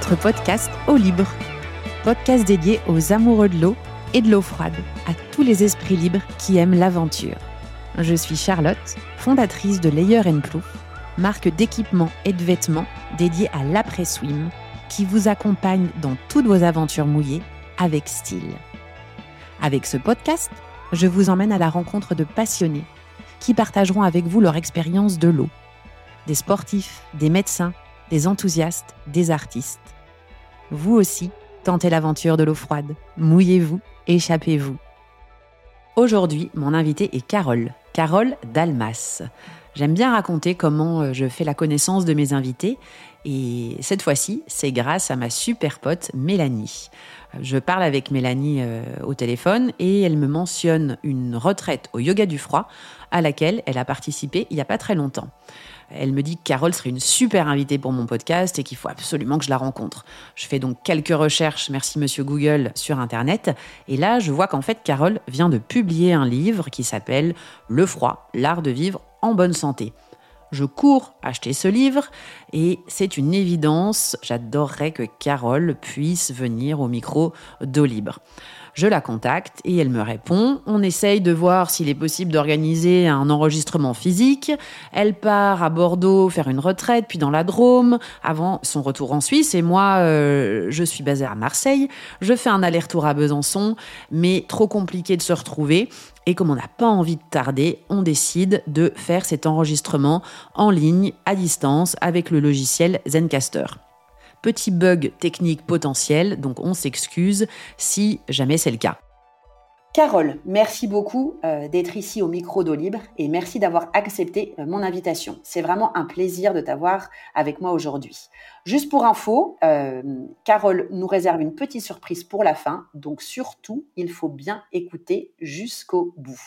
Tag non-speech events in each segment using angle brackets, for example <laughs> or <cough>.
Notre podcast Eau Libre, podcast dédié aux amoureux de l'eau et de l'eau froide, à tous les esprits libres qui aiment l'aventure. Je suis Charlotte, fondatrice de Layer Plouf, marque d'équipements et de vêtements dédiée à l'après-swim, qui vous accompagne dans toutes vos aventures mouillées avec style. Avec ce podcast, je vous emmène à la rencontre de passionnés qui partageront avec vous leur expérience de l'eau. Des sportifs, des médecins, des enthousiastes, des artistes. Vous aussi, tentez l'aventure de l'eau froide. Mouillez-vous, échappez-vous. Aujourd'hui, mon invité est Carole, Carole Dalmas. J'aime bien raconter comment euh, je fais la connaissance de mes invités et cette fois-ci, c'est grâce à ma super pote Mélanie. Je parle avec Mélanie euh, au téléphone et elle me mentionne une retraite au yoga du froid à laquelle elle a participé il n'y a pas très longtemps. Elle me dit que Carole serait une super invitée pour mon podcast et qu'il faut absolument que je la rencontre. Je fais donc quelques recherches, merci monsieur Google, sur Internet. Et là, je vois qu'en fait, Carole vient de publier un livre qui s'appelle Le froid, l'art de vivre en bonne santé. Je cours acheter ce livre et c'est une évidence, j'adorerais que Carole puisse venir au micro d'eau libre. Je la contacte et elle me répond. On essaye de voir s'il est possible d'organiser un enregistrement physique. Elle part à Bordeaux faire une retraite, puis dans la Drôme, avant son retour en Suisse. Et moi, euh, je suis basée à Marseille. Je fais un aller-retour à Besançon, mais trop compliqué de se retrouver. Et comme on n'a pas envie de tarder, on décide de faire cet enregistrement en ligne, à distance, avec le logiciel Zencaster. Petit bug technique potentiel, donc on s'excuse si jamais c'est le cas. Carole, merci beaucoup euh, d'être ici au micro d'eau libre et merci d'avoir accepté euh, mon invitation. C'est vraiment un plaisir de t'avoir avec moi aujourd'hui. Juste pour info, euh, Carole nous réserve une petite surprise pour la fin, donc surtout, il faut bien écouter jusqu'au bout.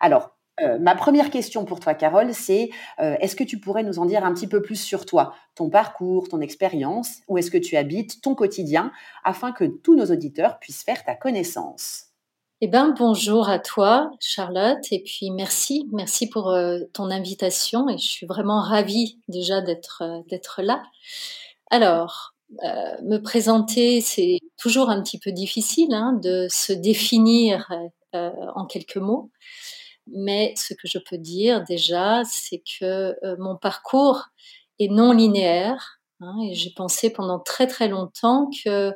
Alors, euh, ma première question pour toi, Carole, c'est euh, est-ce que tu pourrais nous en dire un petit peu plus sur toi, ton parcours, ton expérience, où est-ce que tu habites, ton quotidien, afin que tous nos auditeurs puissent faire ta connaissance? Eh bien, bonjour à toi, Charlotte, et puis merci, merci pour euh, ton invitation, et je suis vraiment ravie déjà d'être d'être là. Alors, me présenter, c'est toujours un petit peu difficile hein, de se définir en quelques mots. Mais ce que je peux dire déjà, c'est que euh, mon parcours est non linéaire. Hein, et j'ai pensé pendant très très longtemps que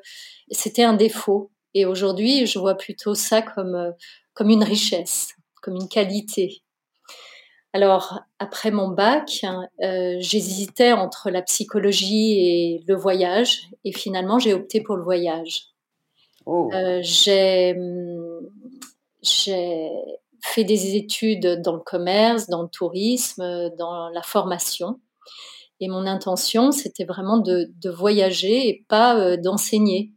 c'était un défaut. Et aujourd'hui, je vois plutôt ça comme, euh, comme une richesse, comme une qualité. Alors, après mon bac, euh, j'hésitais entre la psychologie et le voyage. Et finalement, j'ai opté pour le voyage. Oh. j'ai fait des études dans le commerce, dans le tourisme, dans la formation. Et mon intention, c'était vraiment de, voyager et pas euh, d'enseigner.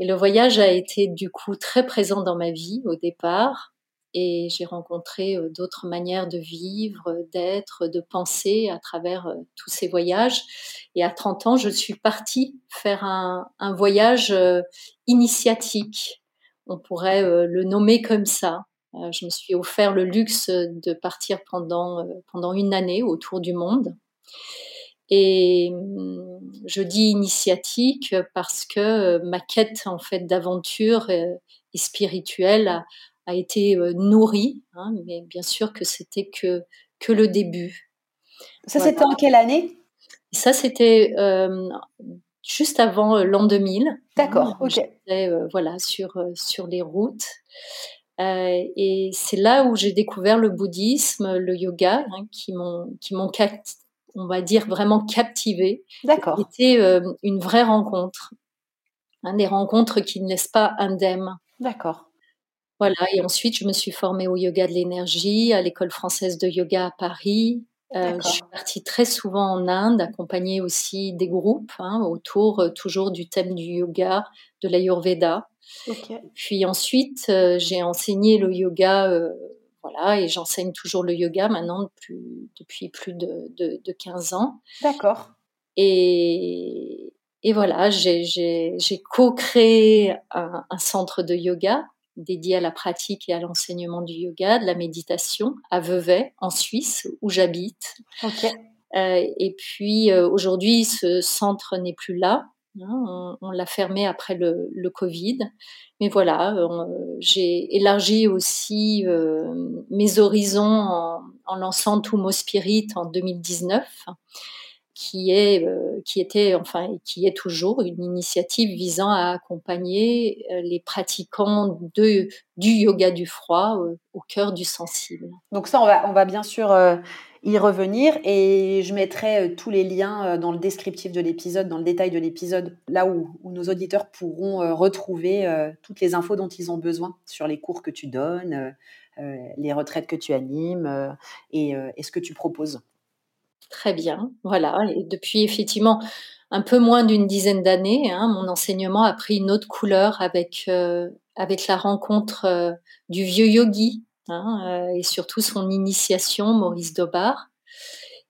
Et le voyage a été du coup très présent dans ma vie au départ. Et j'ai rencontré euh, d'autres manières de vivre, d'être, de penser à travers euh, tous ces voyages. Et à 30 ans, je suis partie faire un, un voyage initiatique. On pourrait le nommer comme ça. Euh, je me suis offert le luxe de partir pendant, euh, pendant une année autour du monde. Et hum, je dis initiatique parce que euh, ma quête en fait d'aventure et spirituelle a, a été nourrie, hein, mais bien sûr que c'était que, que le début. Ça, c'était en quelle année? Ça, c'était juste avant l'an 2000. D'accord, ok. J'étais voilà, sur, sur les routes. Euh, et c'est là où j'ai découvert le bouddhisme, le yoga, hein, qui m'ont, qui m'ont, on va dire, vraiment captivé. D'accord. C'était euh, une vraie rencontre. Hein, des rencontres qui ne laissent pas indemne. D'accord. Voilà, et ensuite je me suis formée au yoga de l'énergie, à l'école française de yoga à Paris. Euh, je suis partie très souvent en Inde, accompagnée aussi des groupes hein, autour euh, toujours du thème du yoga, de l'ayurveda. Puis ensuite, euh, j'ai enseigné le yoga, voilà, et j'enseigne toujours le yoga maintenant depuis, depuis plus de, de, 15 ans. D'accord. Et, et voilà, j'ai co-créé un, un, centre de yoga dédié à la pratique et à l'enseignement du yoga, de la méditation à Vevey, en Suisse, où j'habite. et puis aujourd'hui, ce centre n'est plus là. Hein, on, l'a fermé après le, Covid. Mais voilà, j'ai élargi aussi mes horizons en, en lançant Tumo Spirit en 2019 qui est euh, qui était enfin qui est toujours une initiative visant à accompagner euh, les pratiquants du yoga du froid euh, au cœur du sensible. Donc ça on va on va bien sûr y revenir et je mettrai tous les liens dans le descriptif de l'épisode, dans le détail de l'épisode, là où, où, nos auditeurs pourront retrouver toutes les infos dont ils ont besoin sur les cours que tu donnes, les retraites que tu animes et ce que tu proposes. Très bien, voilà. Et depuis effectivement un peu moins d'une dizaine d'années, hein, mon enseignement a pris une autre couleur avec euh, la rencontre euh, du vieux yogi hein, euh, et surtout son initiation, Maurice Dobar.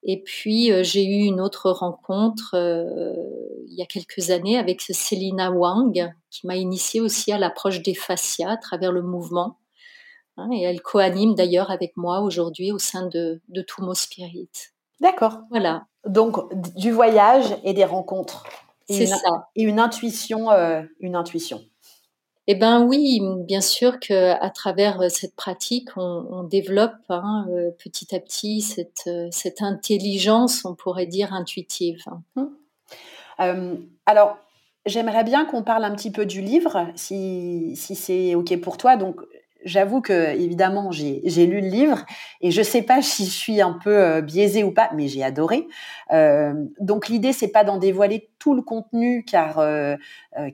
Et puis j'ai eu une autre rencontre il y a quelques années avec Célina Wang, qui m'a initiée aussi à l'approche des fascias à travers le mouvement. Hein, et elle co-anime d'ailleurs avec moi aujourd'hui au sein de, de Spirit. D'accord. Voilà. Donc du voyage et des rencontres. C'est ça. Et une intuition, euh, une intuition. Eh ben oui, bien sûr que à travers euh, cette pratique, on, développe hein, euh, petit à petit cette, cette intelligence, on pourrait dire intuitive. Hum. alors, j'aimerais bien qu'on parle un petit peu du livre, si, si c'est ok pour toi. Donc, j'avoue que évidemment j'ai lu le livre et je sais pas si je suis un peu euh, biaisée ou pas, mais j'ai adoré. Euh, donc l'idée c'est pas d'en dévoiler tout le contenu car euh,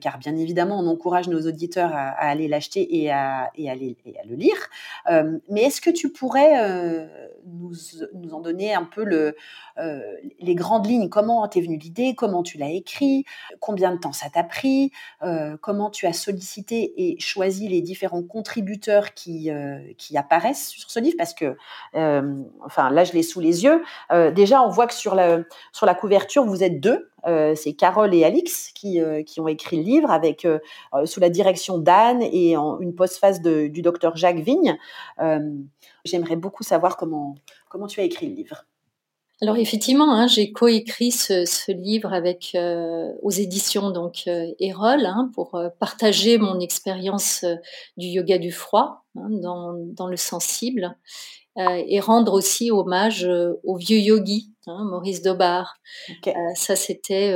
car bien évidemment on encourage nos auditeurs à, aller l'acheter et à et à, et à le lire. Mais est-ce que tu pourrais nous, nous en donner un peu le les grandes lignes? Comment t'es venue l'idée? Comment tu l'as écrit? Combien de temps ça t'a pris? Comment tu as sollicité et choisi les différents contributeurs qui qui apparaissent sur ce livre Parce que enfin là je l'ai sous les yeux. déjà on voit que sur la sur la couverture, vous êtes deux. Euh, c'est Carole et Alix qui, euh, qui, ont écrit le livre avec euh, sous la direction d'Anne et en une postface du docteur Jacques Vigne. J'aimerais beaucoup savoir comment, comment tu as écrit le livre. Alors effectivement, hein, j'ai coécrit ce, ce, livre avec aux éditions donc Erol hein, pour partager mon expérience du yoga du froid hein, dans, dans, le sensible euh, et rendre aussi hommage euh, au vieux yogi, hein, Maurice Dobar. Euh, ça, c'était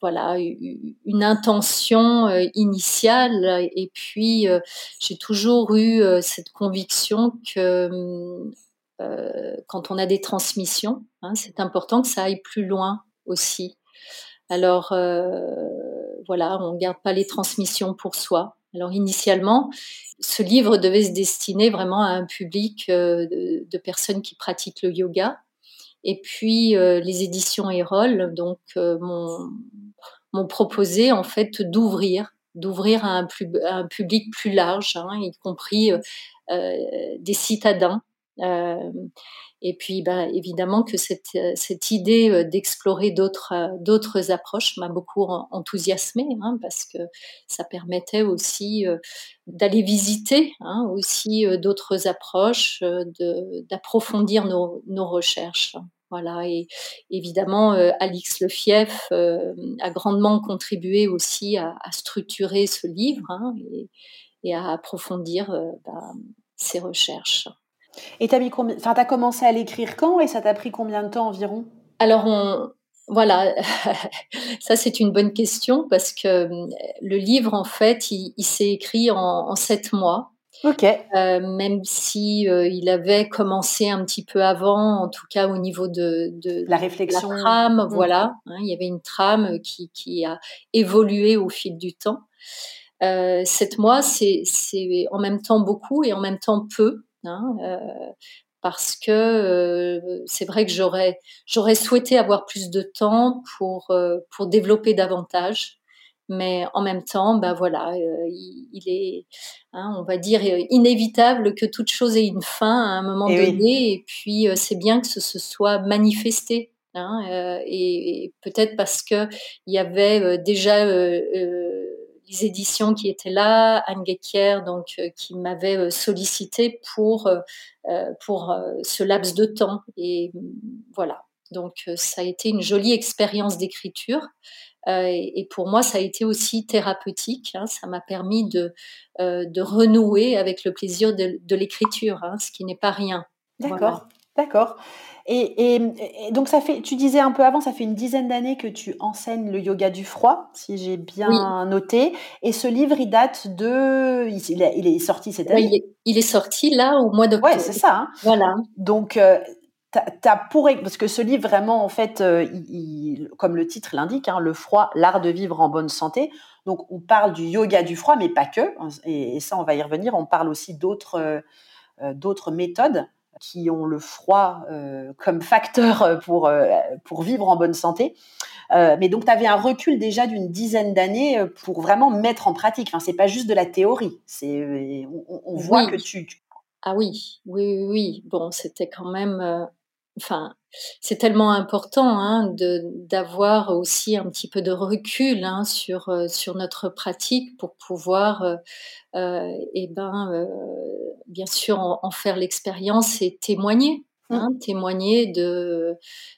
voilà une intention initiale. Et puis, j'ai toujours eu cette conviction que quand on a des transmissions, hein, c'est important que ça aille plus loin aussi. Alors, voilà, on ne garde pas les transmissions pour soi. Alors initialement, ce livre devait se destiner vraiment à un public euh, de, personnes qui pratiquent le yoga. Et puis euh, les éditions Erol donc euh, m'ont proposé en fait d'ouvrir, d'ouvrir à, un, public plus large, hein, y compris des citadins. Et puis, ben, évidemment que cette, euh, idée euh, d'explorer d'autres euh, d'autres approches m'a beaucoup enthousiasmée, hein, parce que ça permettait aussi d'aller visiter hein, aussi d'autres approches, d'approfondir nos, recherches. Voilà, et évidemment, Alix Lefief a grandement contribué aussi à, structurer ce livre hein, et, et, à approfondir ben, ses recherches. Et tu as commencé à l'écrire quand et ça t'a pris combien de temps environ? Alors, on, voilà, <laughs> ça c'est une bonne question parce que euh, le livre, en fait, il, s'est écrit en, sept mois. Ok. Euh, même si euh, il avait commencé un petit peu avant, en tout cas au niveau de, de la réflexion, la trame, mmh. voilà, hein, il y avait une trame qui, qui, a évolué au fil du temps. sept mois, c'est en même temps beaucoup et en même temps peu. Hein, euh, parce que euh, c'est vrai que j'aurais j'aurais souhaité avoir plus de temps pour euh, pour développer davantage mais en même temps, ben voilà, il, est, hein, on va dire, inévitable que toute chose ait une fin à un moment eh donné, et puis c'est bien que ce se soit manifesté. Hein, et, peut-être parce que il y avait déjà éditions qui étaient là, Anne Guéquier, donc euh, qui m'avait euh, sollicité pour euh, pour ce laps de temps et mm, voilà. Donc ça a été une jolie expérience d'écriture. et pour moi, ça a été aussi thérapeutique. Hein. ça m'a permis de, de renouer avec le plaisir de, l'écriture, hein, ce qui n'est pas rien. D'accord, d'accord. Et, donc, ça fait, tu disais un peu avant, ça fait une dizaine d'années que tu enseignes le yoga du froid, si j'ai bien noté. Et ce livre, il date de. Il, est sorti cette année? il, est, sorti là au mois d'octobre. Ouais, c'est ça. Hein. Voilà. Donc, euh, as pour, parce que ce livre, vraiment, en fait, euh, comme le titre l'indique, hein, le froid, l'art de vivre en bonne santé. Donc, on parle du yoga du froid, mais pas que. Et, ça, on va y revenir. On parle aussi d'autres euh, d'autres méthodes qui ont le froid euh, comme facteur euh, pour, euh, pour vivre en bonne santé. mais donc, tu avais un recul déjà d'une dizaine d'années pour vraiment mettre en pratique. Enfin, c'est pas juste de la théorie. C'est, on, voit que tu, Ah oui, oui, oui. Bon, c'était quand même enfin, c'est tellement important hein, de d'avoir aussi un petit peu de recul hein, sur euh, sur notre pratique pour pouvoir, euh, euh eh ben, euh, bien sûr, en, faire l'expérience et témoigner. Mmh. Hein, témoigner de,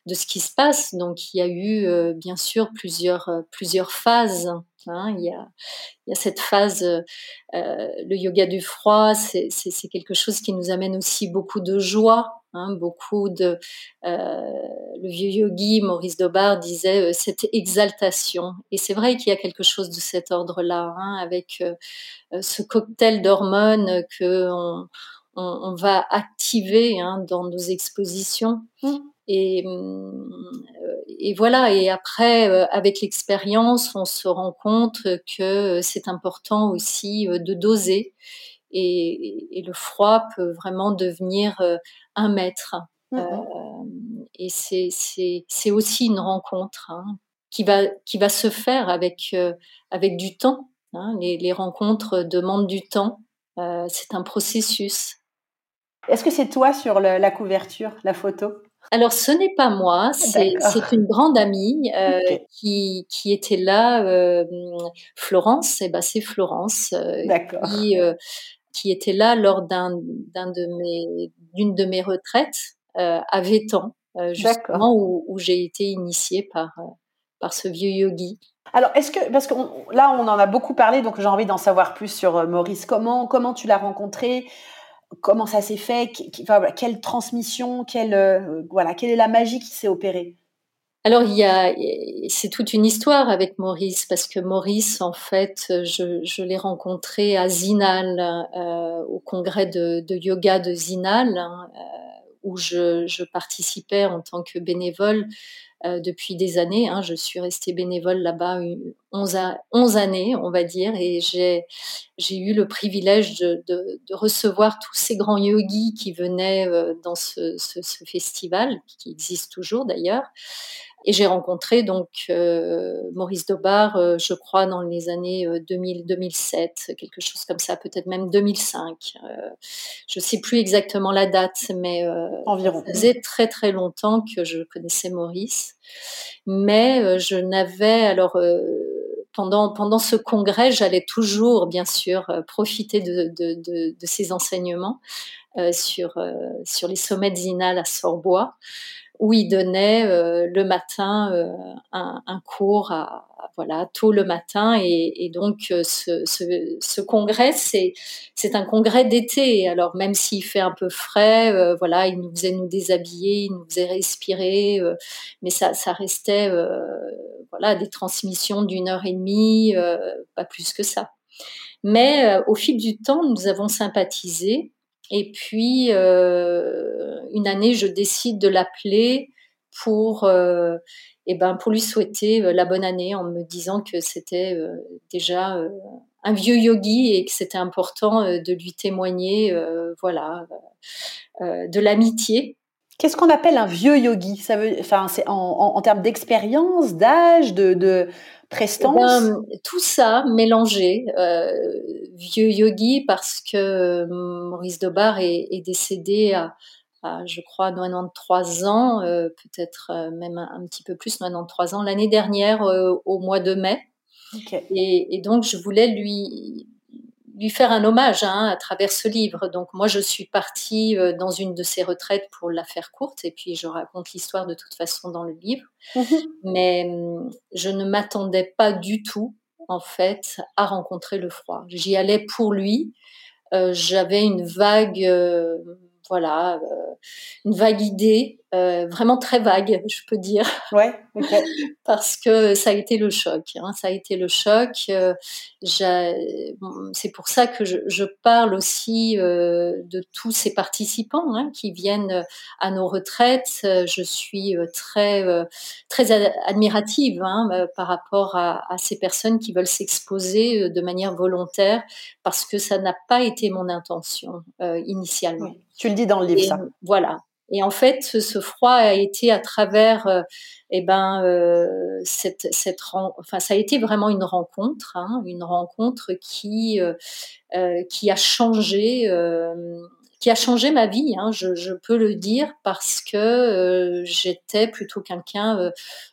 de ce qui se passe. Donc, il y a eu bien sûr plusieurs, plusieurs phases. Hein. Il, y a, il y a cette phase, le yoga du froid, c'est quelque chose qui nous amène aussi beaucoup de joie, Hein, beaucoup de euh, le vieux yogi Maurice Dobar disait euh, cette exaltation. Et c'est vrai qu'il y a quelque chose de cet ordre-là hein, avec euh, ce cocktail d'hormones que on, va activer hein, dans nos expositions. Mmh. et, et voilà. Et après avec l'expérience on se rend compte que c'est important aussi de doser et, le froid peut vraiment devenir euh, un maître. Mmh euh, et c'est aussi une rencontre hein, qui, va, qui va se faire avec, euh, avec du temps. Hein. Les, rencontres demandent du temps. c'est un processus. Est-ce que c'est toi sur la couverture, la photo? Alors, ce n'est pas moi, c'est une grande amie qui, qui, était là, Florence, et eh ben c'est Florence, qui, qui était là lors d'un, de mes, d'une de mes retraites euh, à Vétan, euh, justement où, où j'ai été initiée par, euh, par ce vieux yogi. Alors, est-ce que, parce que là, on en a beaucoup parlé, donc j'ai envie d'en savoir plus sur Maurice. Comment, comment tu l'as rencontré? Comment ça s'est fait? Quelle transmission quelle, voilà, Quelle est la magie qui s'est opérée? Alors il y a, c'est toute une histoire avec Maurice parce que Maurice, en fait, je, l'ai rencontré à Zinal, euh, au congrès de, yoga de Zinal, hein, euh, où je, participais en tant que bénévole euh, depuis des années. Hein. Je suis restée bénévole là-bas 11, 11, années, on va dire, et j'ai, eu le privilège de, recevoir tous ces grands yogis qui venaient dans ce, festival, qui existe toujours d'ailleurs. Et j'ai rencontré donc euh, Maurice Dobar, euh, je crois, dans les années 2000-2007, euh, quelque chose comme ça, peut-être même 2005. je ne sais plus exactement la date, mais environ. Ça faisait très très longtemps que je connaissais Maurice, mais je n'avais alors pendant, pendant ce congrès, j'allais toujours, bien sûr, profiter de, de, de, de ces enseignements euh, sur, sur les sommets de Zinal à Sorbois où il donnait euh, le matin euh, un, un, cours à, voilà tôt le matin. Et, et donc euh, ce, ce, ce, congrès c'est c'est un congrès d'été. Alors même s'il fait un peu frais voilà il nous faisait nous déshabiller il nous faisait respirer mais ça ça restait voilà des transmissions d'une heure et demie pas plus que ça. Mais au fil du temps nous avons sympathisé et puis, euh, une année, je décide de l'appeler pour, euh, eh ben, pour lui souhaiter euh, la bonne année en me disant que c'était euh, déjà un vieux yogi et que c'était important de lui témoigner voilà, de l'amitié. Qu'est-ce qu'on appelle un vieux yogi? Ça veut, enfin, c'est en, termes d'expérience, d'âge, de, prestance ben, Tout ça mélangé. Euh, vieux yogi parce que euh, Maurice Dobar est, est décédé à, à, je crois, 93 ans, euh, peut-être euh, même un, un, petit peu plus, 93 ans, l'année dernière, euh, au mois de mai. Okay. Et, et, donc, je voulais lui, lui faire un hommage hein, à travers ce livre. Donc moi, je suis partie euh, dans une de ses retraites pour la faire courte, et puis je raconte l'histoire de toute façon dans le livre. Mhm. Mais hum, je ne m'attendais pas du tout, en fait, à rencontrer le froid. J'y allais pour lui. Euh, j'avais une vague, euh, voilà, une vague idée euh, vraiment très vague, je peux dire. Ouais. <laughs> Parce que ça a été le choc. Hein, ça a été le choc. Euh, c'est pour ça que je, je parle aussi euh, de tous ces participants hein, qui viennent à nos retraites. Je suis très très admirative hein, par rapport à, à, ces personnes qui veulent s'exposer de manière volontaire parce que ça n'a pas été mon intention initialement. Tu le dis dans le livre, ça. Voilà. Et en fait, ce, froid a été à travers, euh, eh ben, euh, cette, cette, enfin, ça a été vraiment une rencontre, hein, une rencontre qui, euh, qui a changé, qui a changé ma vie. Hein, je, peux le dire parce que j'étais plutôt quelqu'un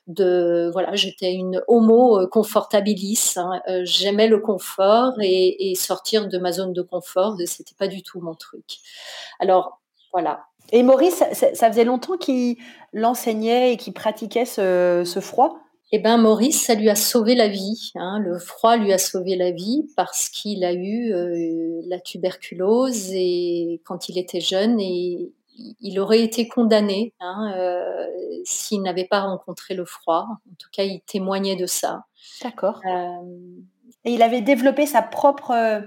de, voilà, j'étais une homo confortabilis. Hein, J'aimais le confort et, et sortir de ma zone de confort, c'était pas du tout mon truc. Alors voilà, et Maurice, ça, faisait longtemps qu'il l'enseignait et qu'il pratiquait ce, froid? Eh bien, Maurice, ça lui a sauvé la vie. Hein. Le froid lui a sauvé la vie parce qu'il a eu euh, la tuberculose et quand il était jeune et il aurait été condamné hein, euh, s'il n'avait pas rencontré le froid. En tout cas, il témoignait de ça. D'accord. Euh, et il avait développé sa propre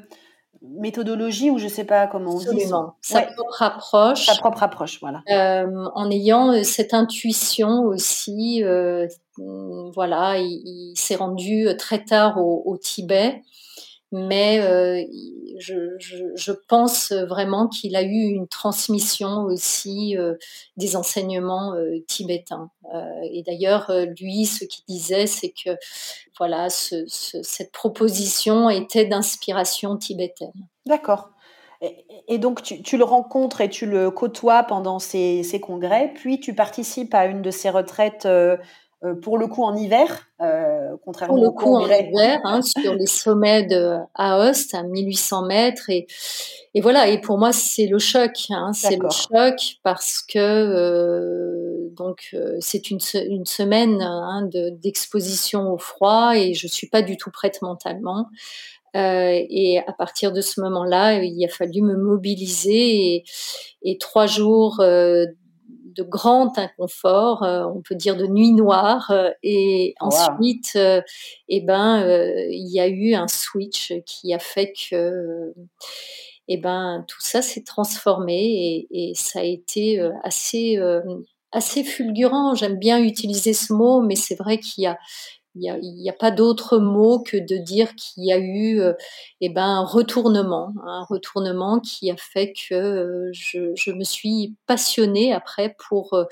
méthodologie ou je sais pas comment on dit. Sa propre approche. Sa propre approche, voilà. Euh, en ayant euh, cette intuition aussi, euh, voilà, il, s'est rendu très tard au Tibet mais euh, je, pense vraiment qu'il a eu une transmission aussi euh, des enseignements euh, tibétains. et d'ailleurs, lui, ce qu'il disait, c'est que voilà, ce, cette proposition était d'inspiration tibétaine. D'accord. Et, donc, tu, le rencontres et tu le côtoies pendant ces, congrès, puis tu participes à une de ces retraites euh, pour le coup en hiver, euh, contrairement pour le coup en hiver, hein, sur les sommets de Aoste à 1800 mètres et, et voilà. Et pour moi, c'est le choc. Hein, c'est le choc parce que euh, donc euh, c'est une, une semaine hein, d'exposition au froid et je suis pas du tout prête mentalement. Euh, et à partir de ce moment-là, il a fallu me mobiliser et, et trois jours euh, de grand inconfort, euh, on peut dire de nuit noire. Euh, et ensuite, euh, eh ben, il y a eu un switch qui a fait que, eh ben, tout ça s'est transformé et, et, ça a été assez assez fulgurant. J'aime bien utiliser ce mot, mais c'est vrai qu'il y a il n'y a, a, pas d'autre mot que de dire qu'il y a eu euh, eh ben, un retournement, un retournement qui a fait que euh, je, je, me suis passionnée après pour, euh,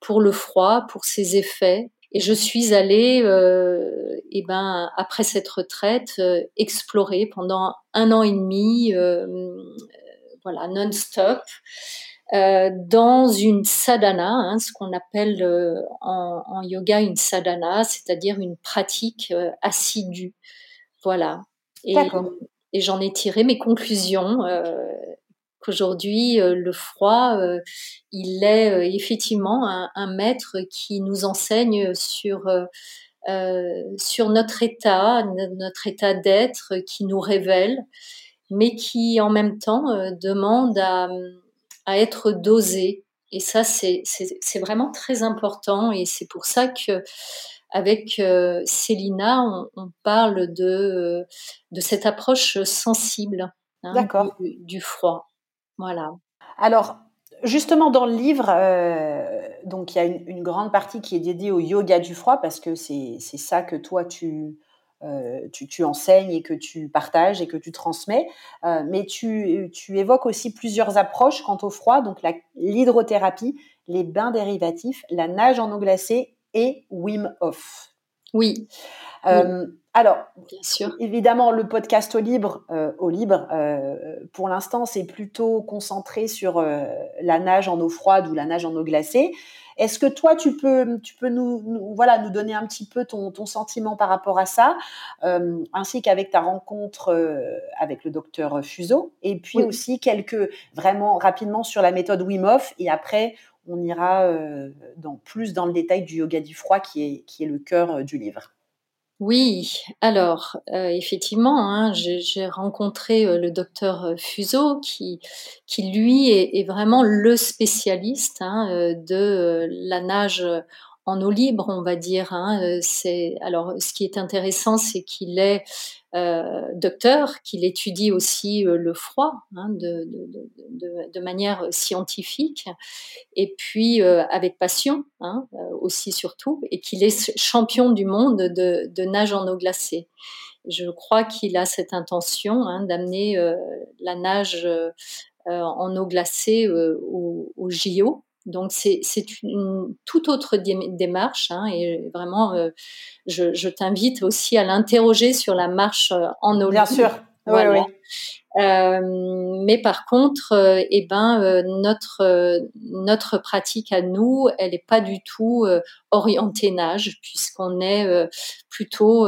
pour le froid, pour ses effets. Et je suis allée, euh, eh ben, après cette retraite, explorer pendant un an et demi, voilà, non-stop. Euh, dans une sadhana, hein, ce qu'on appelle euh, en, en, yoga une sadhana, c'est-à-dire une pratique euh, assidue. Voilà. Et, et j'en ai tiré mes conclusions. qu'aujourd'hui, le froid, il est effectivement un, un, maître qui nous enseigne sur sur notre état, notre état d'être, qui nous révèle, mais qui en même temps demande à à être dosé. Et ça, c'est vraiment très important. Et c'est pour ça que avec euh, Célina, on, parle de, de cette approche sensible hein, du, du, froid. Voilà. Alors, justement, dans le livre, euh, donc il y a une, une, grande partie qui est dédiée au yoga du froid parce que c'est ça que toi tu, euh, tu, enseignes et que tu partages et que tu transmets. Euh, mais tu, évoques aussi plusieurs approches quant au froid, donc l'hydrothérapie, les bains dérivatifs, la nage en eau glacée et Wim Hof. Oui. Euh, alors, Bien sûr. évidemment, le podcast au libre, au libre pour l'instant, c'est plutôt concentré sur la nage en eau froide ou la nage en eau glacée. Est-ce que toi, tu peux, tu peux nous, voilà, nous donner un petit peu ton, ton sentiment par rapport à ça, ainsi qu'avec ta rencontre avec le docteur Fuseau, et puis aussi quelques, vraiment rapidement sur la méthode Wim Hof, et après, on ira dans, plus dans le détail du yoga du froid qui est, qui est le cœur du livre. Oui, alors euh, effectivement, hein, j'ai rencontré euh, le docteur euh, Fuseau qui, lui est, vraiment le spécialiste hein, de la nage en eau libre, on va dire. Hein, c'est alors ce qui est intéressant, c'est qu'il est euh, docteur, qu'il étudie aussi euh, le froid hein, de, de, de, manière scientifique, et puis euh, avec passion hein, aussi surtout, et qu'il est champion du monde de, nage en eau glacée. Je crois qu'il a cette intention hein, d'amener la nage en eau glacée au, au JO. Donc c'est une toute autre démarche hein, et vraiment euh, je, t'invite aussi à l'interroger sur la marche euh, en eau. Bien sûr. Oui, oui. Euh, mais par contre, euh, eh ben, euh, notre notre pratique à nous, elle n'est pas du tout orientée nage, puisqu'on est plutôt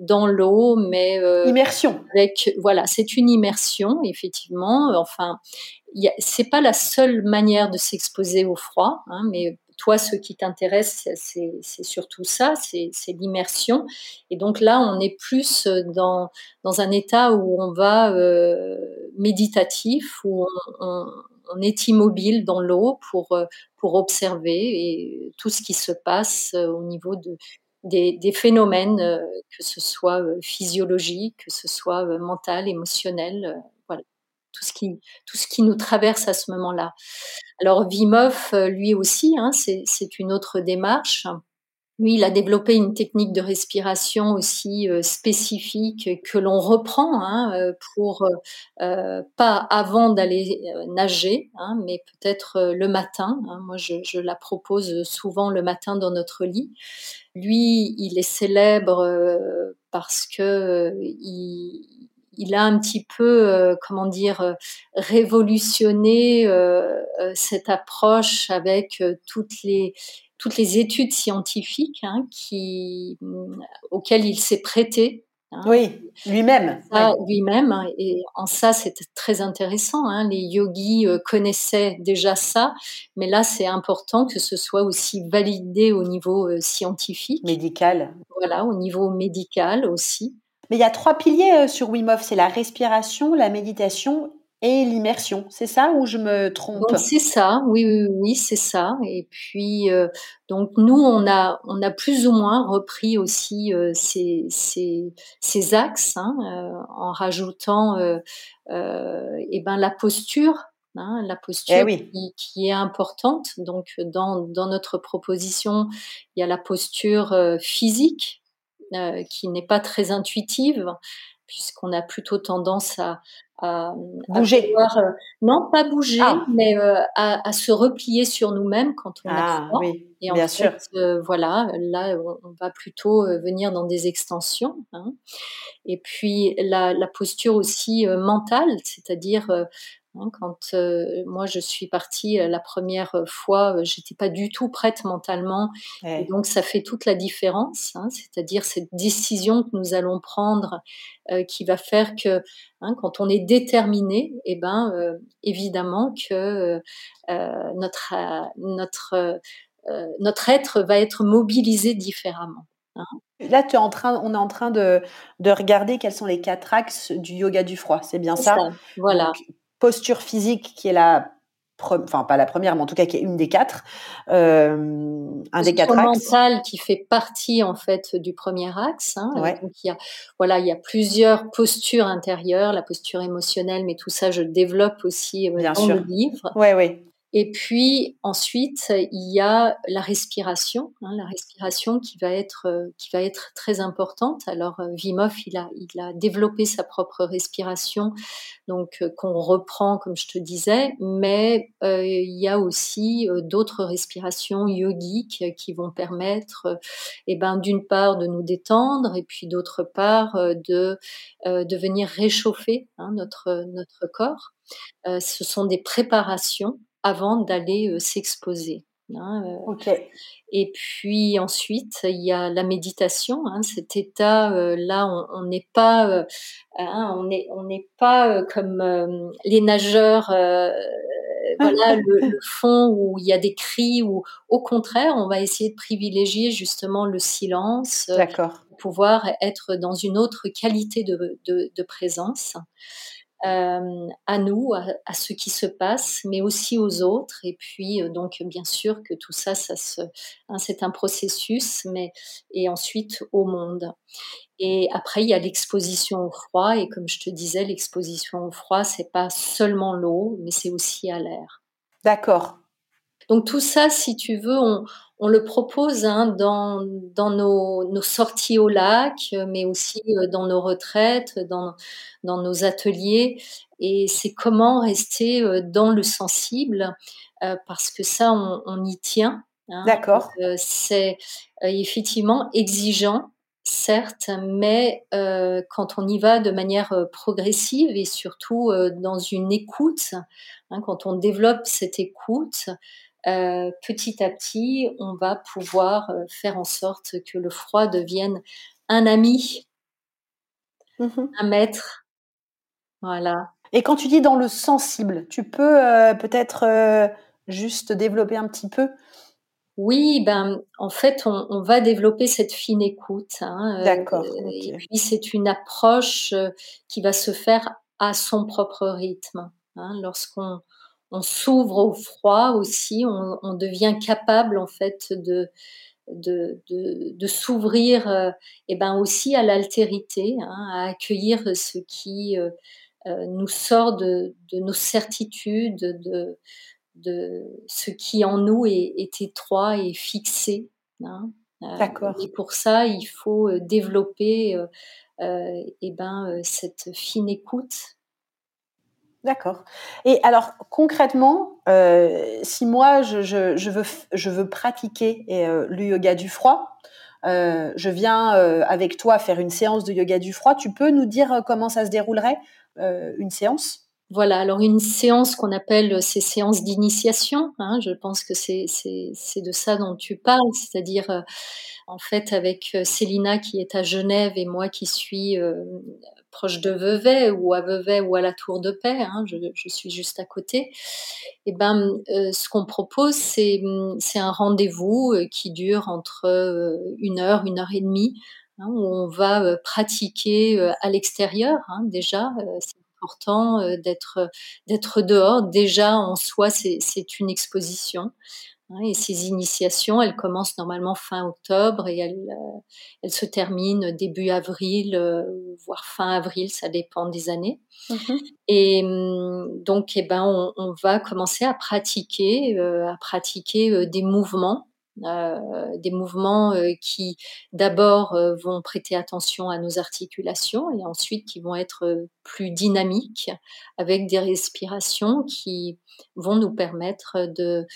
dans l'eau, mais immersion. Avec voilà, c'est une immersion effectivement. Enfin, c'est pas la seule manière de s'exposer au froid, hein, mais toi, ce qui t'intéresse, c'est surtout ça, c'est l'immersion. Et donc là, on est plus dans, dans un état où on va euh, méditatif, où on, est immobile dans l'eau pour, euh, pour observer et tout ce qui se passe euh, au niveau de, des, des, phénomènes, que ce soit physiologique, que ce soit mental, émotionnel, tout ce qui, tout ce qui nous traverse à ce moment-là. Alors Vimov, euh, lui aussi, hein, c'est une autre démarche. Lui, il a développé une technique de respiration aussi euh, spécifique que l'on reprend hein, euh, pour pas avant d'aller nager, hein, mais peut-être le matin. Moi, je, je, la propose souvent le matin dans notre lit. Lui, il est célèbre parce que il, il a un petit peu, euh, comment dire, euh, révolutionné euh, cette approche avec toutes les toutes les études scientifiques hein, qui, auxquelles il s'est prêté. Hein. Oui, lui-même. Lui-même, hein, et en ça c'était très intéressant. Les yogis connaissaient déjà ça, mais là c'est important que ce soit aussi validé au niveau scientifique. Médical. Voilà, au niveau médical aussi. Mais il y a trois piliers euh, sur Wim Hof, c'est la respiration, la méditation et l'immersion. C'est ça ou je me trompe? C'est ça, oui, oui, oui, c'est ça. Et puis, euh, donc nous, on a, on a plus ou moins repris aussi euh, ces, ces, ces, axes hein, en rajoutant eh ben, la posture. Hein, la posture eh qui, qui, est importante. Donc, dans, dans notre proposition, il y a la posture physique, euh, qui n'est pas très intuitive, puisqu'on a plutôt tendance à, bouger. Euh, non, pas bouger, ah. mais euh, à, se replier sur nous-mêmes quand on a ah, froid. Et en bien fait, sûr. voilà, là, on, va plutôt venir dans des extensions. Hein. Et puis la, la posture aussi mentale, c'est-à-dire quand euh, moi je suis partie euh, la première fois, euh, j'étais pas du tout prête mentalement, et donc ça fait toute la différence. Hein, c'est-à-dire cette décision que nous allons prendre, qui va faire que hein, quand on est déterminé, et eh ben évidemment que notre notre notre être va être mobilisé différemment. Là, tu es en train, on est en train de, de, regarder quels sont les quatre axes du yoga du froid. C'est bien ça, Voilà posture physique qui est la enfin pas la première, mais en tout cas qui est une des quatre, euh, un des quatre axes. mental qui fait partie en fait du premier axe. Hein. Donc il y a voilà, il y a plusieurs postures intérieures, la posture émotionnelle, mais tout ça je développe aussi euh, dans le livre. Ouais, ouais. Et puis ensuite, il y a la respiration, hein, la respiration qui va être euh, qui va être très importante. Alors euh, Wim Hof, il a il a développé sa propre respiration, donc euh, qu'on reprend comme je te disais, mais il y a aussi d'autres respirations yogiques qui vont permettre, eh ben d'une part de nous détendre et puis d'autre part de de venir réchauffer hein, notre notre corps. ce sont des préparations avant d'aller s'exposer. Hein, et puis ensuite, il y a la méditation. Hein, cet état-là, on n'est pas, hein, on n'est on n'est pas comme les nageurs. <laughs> voilà le, le, fond où il y a des cris ou au contraire on va essayer de privilégier justement le silence pour pouvoir être dans une autre qualité de, de, de présence euh, à nous, à, ce qui se passe, mais aussi aux autres. Et puis, euh, donc, bien sûr que tout ça, ça se, hein, c'est un processus, mais et ensuite au monde. Et après, il y a l'exposition au froid. Et comme je te disais, l'exposition au froid, c'est pas seulement l'eau, mais c'est aussi à l'air. D'accord. Donc tout ça, si tu veux, on, on le propose hein, dans, dans nos, nos, sorties au lac, mais aussi euh, dans nos retraites, dans, dans nos ateliers. Et c'est comment rester euh, dans le sensible, euh, parce que ça, on, on y tient. Hein. D'accord. c'est effectivement exigeant, certes, mais quand on y va de manière progressive et surtout dans une écoute, hein, quand on développe cette écoute, euh, petit à petit, on va pouvoir euh, faire en sorte que le froid devienne un ami, mmh un maître. Voilà. Et quand tu dis dans le sensible, tu peux euh, peut-être juste développer un petit peu? Oui, ben en fait, on, va développer cette fine écoute. Hein, D'accord. Et puis c'est une approche qui va se faire à son propre rythme. Hein, Lorsqu'on on s'ouvre au froid aussi, on, devient capable en fait de de, de, s'ouvrir euh, et ben aussi à l'altérité, hein, à accueillir ce qui euh, euh, nous sort de, de, nos certitudes, de, de ce qui en nous est, est étroit et fixé. Hein. D'accord. Et pour ça, il faut développer et ben cette fine écoute D'accord. Et alors concrètement, euh, si moi je, veux, pratiquer euh, le yoga du froid, euh, je viens avec toi faire une séance de yoga du froid, tu peux nous dire comment ça se déroulerait, une séance? Voilà, alors une séance qu'on appelle ces séances d'initiation, hein, je pense que c'est de ça dont tu parles, c'est-à-dire en fait avec Célina qui est à Genève et moi qui suis proche de Vevey ou à Vevey ou à la Tour de Paix, hein, je, suis juste à côté, et eh ben, euh, ce qu'on propose, c'est, un rendez-vous euh, qui dure entre euh, une heure, une heure et demie, hein, où on va pratiquer à l'extérieur hein, déjà. c'est important d'être, d'être dehors. Déjà, en soi, c'est, c'est une exposition. Et ces initiations, elles commencent normalement fin octobre et elles, euh, elles se terminent début avril, euh, voire fin avril, ça dépend des années. Mmh et hum, donc, eh ben, on, on, va commencer à pratiquer, euh, à pratiquer des mouvements des mouvements euh, qui d'abord euh, vont prêter attention à nos articulations et ensuite qui vont être plus dynamiques avec des respirations qui vont nous permettre de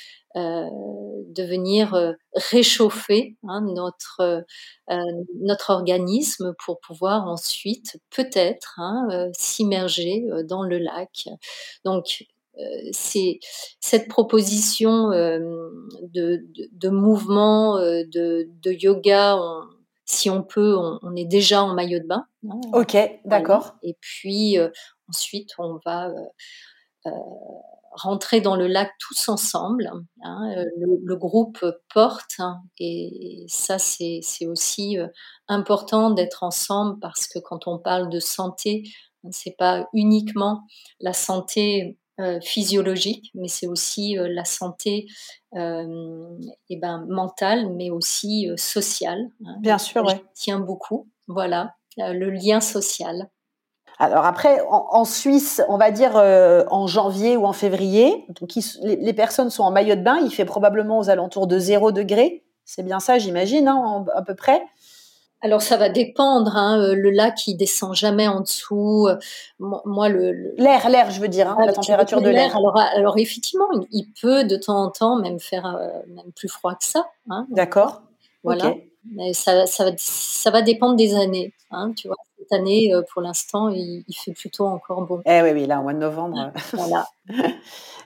venir réchauffer hein, notre organisme pour pouvoir ensuite peut-être hein, s'immerger dans le lac. Donc euh, c'est cette proposition euh, de, de, mouvement, euh, de, de yoga, si on peut, on, est déjà en maillot de bain. Hein. ok, d'accord. Et puis ensuite, on va rentrer dans le lac tous ensemble. Hein. Le, groupe porte hein, et ça, c'est aussi important d'être ensemble parce que quand on parle de santé, c'est pas uniquement la santé euh, physiologique, mais c'est aussi euh, la santé euh, et ben, mentale, mais aussi sociale. Hein. Bien sûr, oui. Tient beaucoup, voilà, le lien social. Alors après, en, Suisse, on va dire en janvier ou en février, donc les, personnes sont en maillot de bain, il fait probablement aux alentours de 0 degré. C'est bien ça, j'imagine, hein, à peu près. Alors ça va dépendre. Hein, euh, le lac il descend jamais en dessous. Euh, moi le l'air, l'air, je veux dire, hein, la température de l'air. Alors, alors effectivement, il peut de temps en temps même faire euh, même plus froid que ça. Hein, D'accord. Voilà. Mais ça, ça, va, ça va dépendre des années. Tu vois, cette année, pour l'instant, il, il, fait plutôt encore bon. Eh oui, oui, là, au mois de novembre. Voilà. <laughs>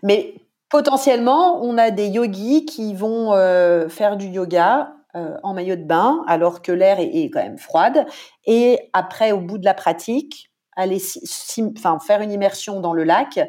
Mais potentiellement, on a des yogis qui vont faire du yoga en maillot de bain alors que l'air est, est, quand même froide. Et après, au bout de la pratique, aller enfin, faire une immersion dans le lac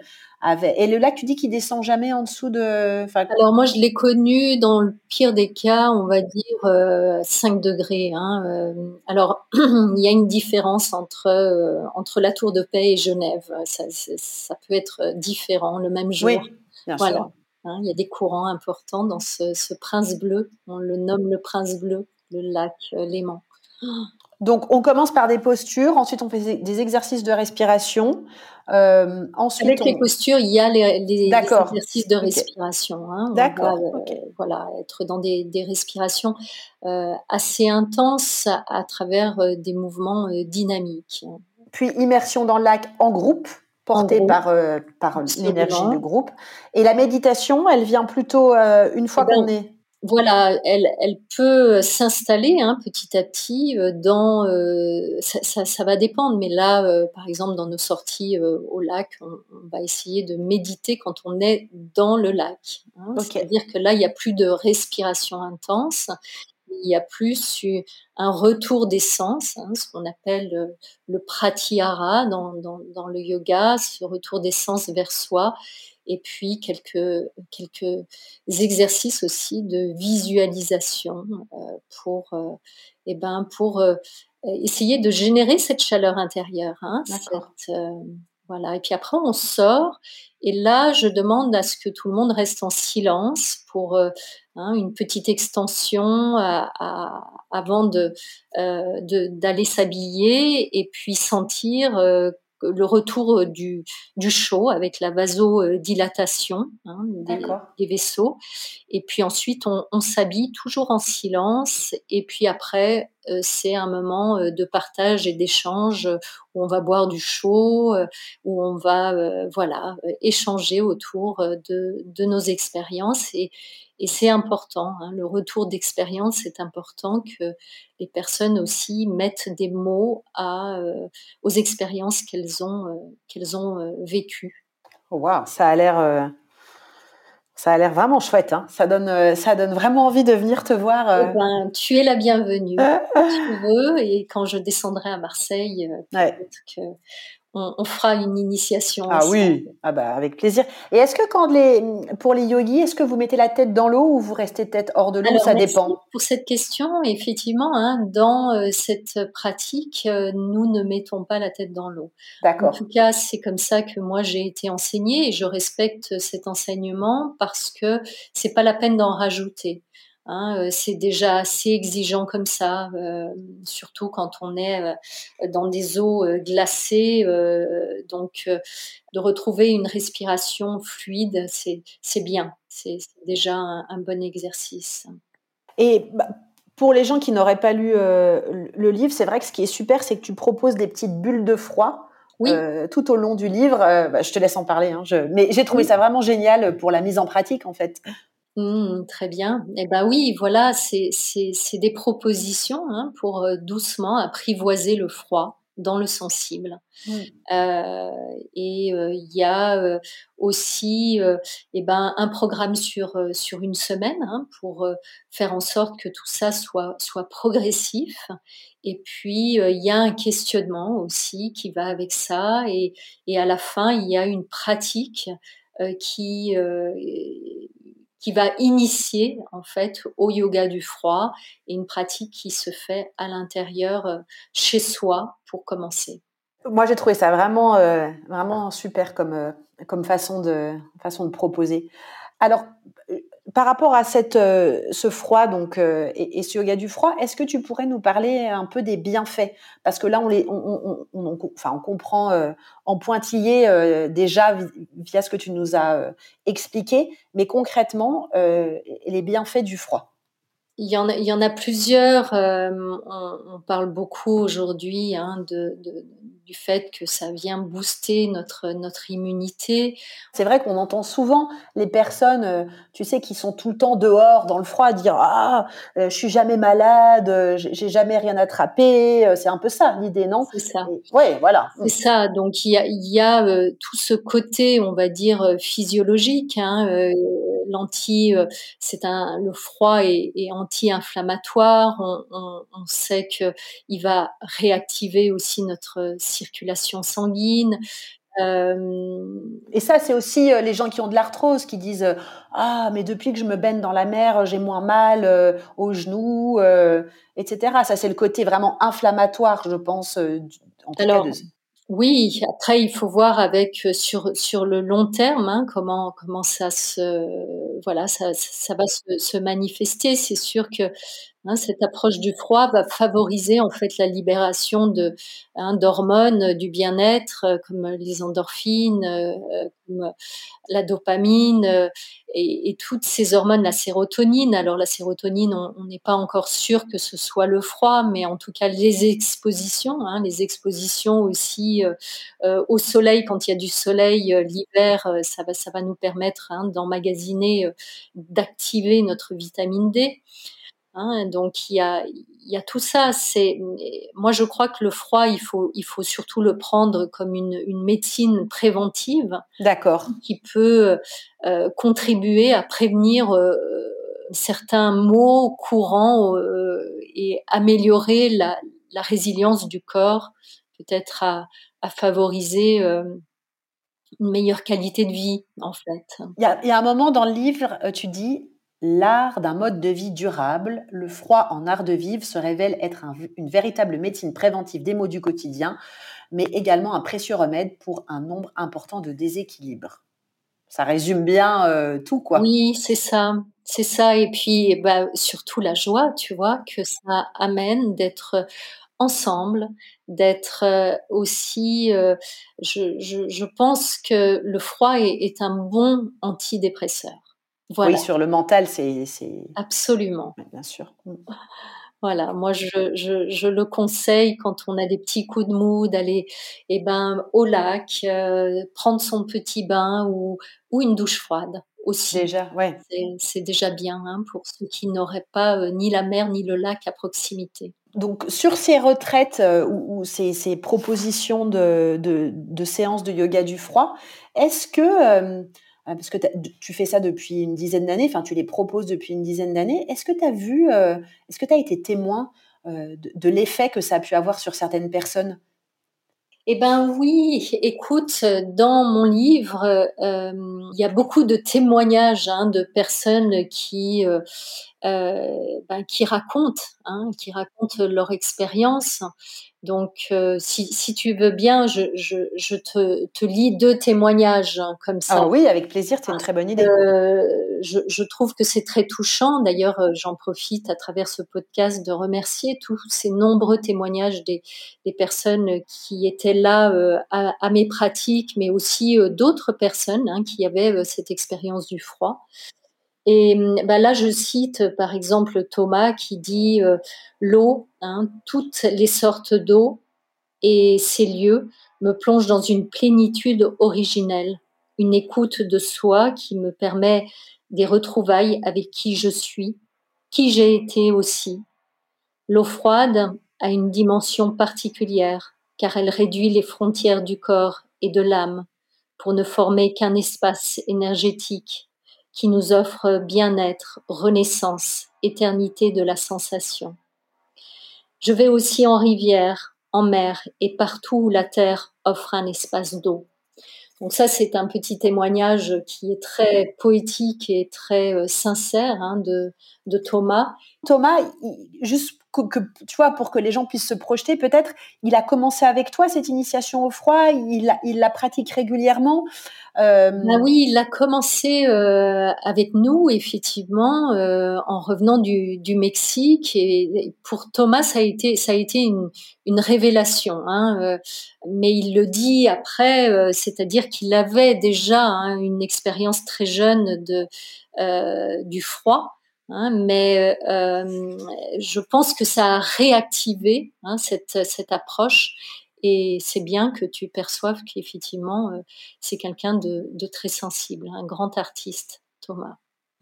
et le lac, tu dis qu'il descend jamais en dessous de. Alors moi, je l'ai connu dans le pire des cas, on va dire 5 euh, degrés. Hein, euh. alors <clears throat> il y a une différence entre euh, entre la Tour de Paix et Genève. Ça, ça peut être différent le même jour. Oui, bien voilà. Hein, il y a des courants importants dans ce, ce, prince bleu. On le nomme le prince bleu, le lac Léman. Donc, on commence par des postures, ensuite on fait des exercices de respiration. Euh, ensuite, Avec les postures, il y a les, les, exercices de respiration. Hein. D'accord. Euh, voilà, être dans des, des respirations euh, assez intenses à, travers euh, des mouvements euh, dynamiques. Puis immersion dans le lac en groupe, portée par, par l'énergie du groupe. Et la méditation, elle vient plutôt une fois eh ben, qu'on est? voilà, elle, elle peut s'installer hein, petit à petit euh, dans. Euh, ça, ça, ça, va dépendre, mais là, euh, par exemple, dans nos sorties au lac, on, on, va essayer de méditer quand on est dans le lac. Hein, C'est-à-dire que là, il n'y a plus de respiration intense, il y a plus un retour d'essence, hein, ce qu'on appelle le, pratyahara dans, dans, dans, le yoga, ce retour d'essence vers soi et puis quelques, quelques exercices aussi de visualisation euh, pour, euh, eh ben, pour euh, essayer de générer cette chaleur intérieure. Hein, voilà. Et puis après, on sort. Et là, je demande à ce que tout le monde reste en silence pour hein, une petite extension avant de d'aller s'habiller et puis sentir le retour euh, du, du chaud avec la vasodilatation hein, des, vaisseaux. Et puis ensuite, on, on s'habille toujours en silence. Et puis après, euh, c'est un moment euh, de partage et d'échange où on va boire du chaud, où on va voilà échanger autour de, de nos expériences. Et, et c'est important, hein, le retour d'expérience, c'est important que les personnes aussi mettent des mots à, euh, aux expériences qu'elles ont, euh, qu'elles ont euh, vécues. Waouh, ça a l'air ça a l'air vraiment chouette. Hein. Ça, donne, ça donne vraiment envie de venir te voir. Eh ben, tu es la bienvenue. <laughs> quand tu veux. Et quand je descendrai à Marseille, peut-être que on, fera une initiation. Ah oui, ah bah avec plaisir. Et est-ce que quand les, pour les yogis, est-ce que vous mettez la tête dans l'eau ou vous restez tête hors de l'eau? Ça dépend. Pour cette question, effectivement, hein, dans euh, cette pratique, euh, nous ne mettons pas la tête dans l'eau. D'accord. En tout cas, c'est comme ça que moi j'ai été enseignée et je respecte cet enseignement parce que c'est pas la peine d'en rajouter. Hein, euh, c'est déjà assez exigeant comme ça, euh, surtout quand on est euh, dans des eaux glacées. donc, de retrouver une respiration fluide, c'est bien. C'est déjà un, bon exercice. Et bah, pour les gens qui n'auraient pas lu le livre, c'est vrai que ce qui est super, c'est que tu proposes des petites bulles de froid. tout au long du livre. Bah, je te laisse en parler. Hein, mais j'ai trouvé ça vraiment génial pour la mise en pratique, en fait. Mmh, très bien. Eh ben oui, voilà, c'est des propositions hein, pour euh, doucement apprivoiser le froid dans le sensible. Mmh. Euh, et euh, il y a aussi eh ben, un programme sur, sur une semaine hein, pour faire en sorte que tout ça soit, soit progressif. Et puis, il y a un questionnement aussi qui va avec ça. Et, et à la fin, il y a une pratique qui qui va initier en fait au yoga du froid et une pratique qui se fait à l'intérieur euh, chez soi pour commencer. Moi, j'ai trouvé ça vraiment, euh, vraiment super comme, euh, comme façon, de, façon de proposer. Alors, par rapport à cette, euh, ce froid donc euh, et, ce yoga du froid, est-ce que tu pourrais nous parler un peu des bienfaits? Parce que là, on les, on, enfin, on comprend euh, en pointillé déjà via ce que tu nous as expliqué, mais concrètement, les bienfaits du froid. Il y, en a, il y en a plusieurs. Euh, on, parle beaucoup aujourd'hui hein, de, du fait que ça vient booster notre, notre immunité. C'est vrai qu'on entend souvent les personnes, euh, tu sais, qui sont tout le temps dehors dans le froid, dire ah, euh, je suis jamais malade, j'ai jamais rien attrapé. C'est un peu ça l'idée, non? C'est ça. Oui, voilà. C'est ça. Donc il y a, il y a tout ce côté, on va dire physiologique. Hein, l'anti, c'est un le froid est, est anti-inflammatoire. On, on, on, sait que il va réactiver aussi notre circulation sanguine. Euh... Et ça, c'est aussi euh, les gens qui ont de l'arthrose qui disent euh, ah mais depuis que je me baigne dans la mer, j'ai moins mal euh, aux genoux, etc. Ça, c'est le côté vraiment inflammatoire, je pense. En tout Alors, cas de... Oui, après il faut voir avec sur sur le long terme hein, comment comment ça se voilà ça va se, manifester. C'est sûr que Hein, cette approche du froid va favoriser en fait la libération de hein, d'hormones du bien-être euh, comme les endorphines, euh, comme la dopamine euh, et, toutes ces hormones, la sérotonine. Alors la sérotonine, on n'est pas encore sûr que ce soit le froid, mais en tout cas les expositions, hein, les expositions aussi euh, au soleil quand il y a du soleil l'hiver, ça va ça va nous permettre hein, d'emmagasiner, d'activer notre vitamine D. Hein, donc il y a, y a tout ça. C'est moi je crois que le froid il faut il faut surtout le prendre comme une, une médecine préventive. D'accord. Qui peut euh, contribuer à prévenir euh, certains maux courants euh, et améliorer la, la, résilience du corps, peut-être à, à favoriser euh, une meilleure qualité de vie en fait. Il y a, y a un moment dans le livre, euh, tu dis L'art d'un mode de vie durable, le froid en art de vivre se révèle être une véritable médecine préventive des maux du quotidien, mais également un précieux remède pour un nombre important de déséquilibres. Ça résume bien euh, tout, quoi. Oui, c'est ça. C'est ça. Et puis, bah, surtout la joie, tu vois, que ça amène d'être ensemble, d'être euh, aussi. Euh, je, je, je, pense que le froid est, est un bon antidépresseur. Oui, sur le mental, c'est. Absolument. Bien sûr. Mm. Voilà, moi je, je, je, le conseille quand on a des petits coups de mou d'aller eh ben, au lac, euh, prendre son petit bain ou, ou une douche froide aussi. Déjà, ouais. C'est déjà bien hein, pour ceux qui n'auraient pas euh, ni la mer ni le lac à proximité. Donc sur ces retraites euh, ou, ces, propositions de, de, séances de yoga du froid, est-ce que ah, parce que tu fais ça depuis une dizaine d'années, enfin tu les proposes depuis une dizaine d'années. Est-ce que tu as vu, euh, est-ce que tu as été témoin euh, de, l'effet que ça a pu avoir sur certaines personnes? Eh ben oui, écoute, dans mon livre, euh, il y a beaucoup de témoignages hein, de personnes qui ben, qui racontent, hein, qui racontent leur expérience. Donc, euh, si, si, tu veux bien, je, je, je te, te, lis deux témoignages hein, comme ça. Ah oui, avec plaisir, c'est une très bonne idée. Euh, je, je, trouve que c'est très touchant. D'ailleurs, euh, j'en profite à travers ce podcast de remercier tous ces nombreux témoignages des, des personnes qui étaient là euh, à, à, mes pratiques, mais aussi euh, d'autres personnes hein, qui avaient cette expérience du froid. Et bah là, je cite par exemple Thomas qui dit euh, l'eau, hein, toutes les sortes d'eau et ces lieux me plongent dans une plénitude originelle, une écoute de soi qui me permet des retrouvailles avec qui je suis, qui j'ai été aussi. L'eau froide a une dimension particulière car elle réduit les frontières du corps et de l'âme pour ne former qu'un espace énergétique qui nous offre bien-être, renaissance, éternité de la sensation. Je vais aussi en rivière, en mer et partout où la terre offre un espace d'eau. Donc ça, c'est un petit témoignage qui est très poétique et très euh, sincère hein, de, de Thomas. Thomas, juste que, tu vois, pour que les gens puissent se projeter, peut-être, il a commencé avec toi cette initiation au froid, il, la pratique régulièrement. Euh... Ben oui, il a commencé euh, avec nous, effectivement, euh, en revenant du, Mexique. Et, pour Thomas, ça a été, ça a été une, révélation. Hein, mais il le dit après, c'est-à-dire qu'il avait déjà hein, une expérience très jeune de, du froid. Hein, mais je pense que ça a réactivé hein, cette, cette approche et c'est bien que tu perçoives qu'effectivement, c'est quelqu'un de, de, très sensible, un grand artiste, Thomas.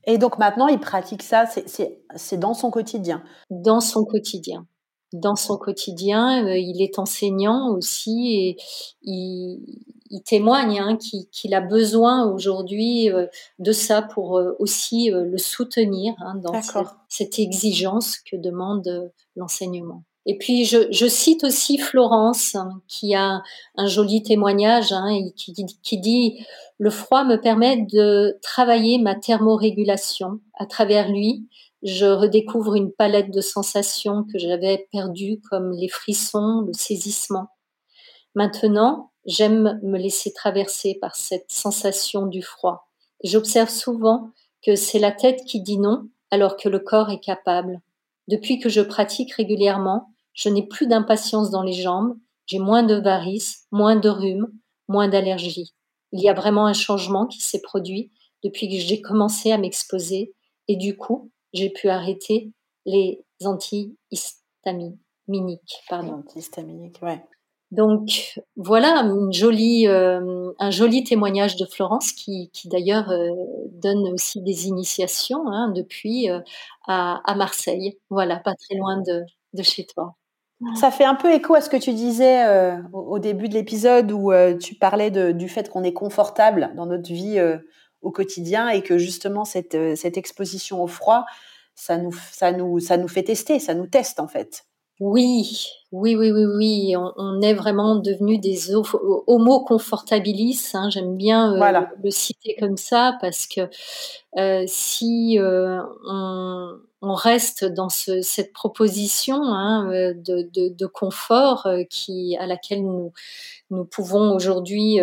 Et donc maintenant, il pratique ça, c'est dans son quotidien? Dans son quotidien. Dans son quotidien, il est enseignant aussi et il, il témoigne hein, qu'il a besoin aujourd'hui euh, de ça pour euh, aussi euh, le soutenir hein, dans cette, exigence que demande l'enseignement. Et puis je, je, cite aussi Florence hein, qui a un joli témoignage et qui, qui dit le froid me permet de travailler ma thermorégulation. À travers lui, je redécouvre une palette de sensations que j'avais perdues comme les frissons, le saisissement. Maintenant, J'aime me laisser traverser par cette sensation du froid. J'observe souvent que c'est la tête qui dit non alors que le corps est capable. Depuis que je pratique régulièrement, je n'ai plus d'impatience dans les jambes, j'ai moins de varices, moins de rhume, moins d'allergies. Il y a vraiment un changement qui s'est produit depuis que j'ai commencé à m'exposer et du coup, j'ai pu arrêter les antihistaminiques. Pardon. Antihistaminiques, ouais. Donc voilà une jolie, euh, un joli témoignage de Florence qui, qui d'ailleurs euh, donne aussi des initiations hein, depuis euh, à, à, Marseille. Voilà, pas très loin de, de, chez toi. Ça fait un peu écho à ce que tu disais au, début de l'épisode où tu parlais de, du fait qu'on est confortable dans notre vie au quotidien et que justement cette, cette exposition au froid, ça nous, ça, nous, ça nous fait tester, ça nous teste en fait. Oui, oui, oui, oui, oui. On, est vraiment devenu des homo confortabilis. Hein. J'aime bien euh, le citer comme ça parce que euh, si euh, on, reste dans cette proposition hein, de, confort qui à laquelle nous nous pouvons aujourd'hui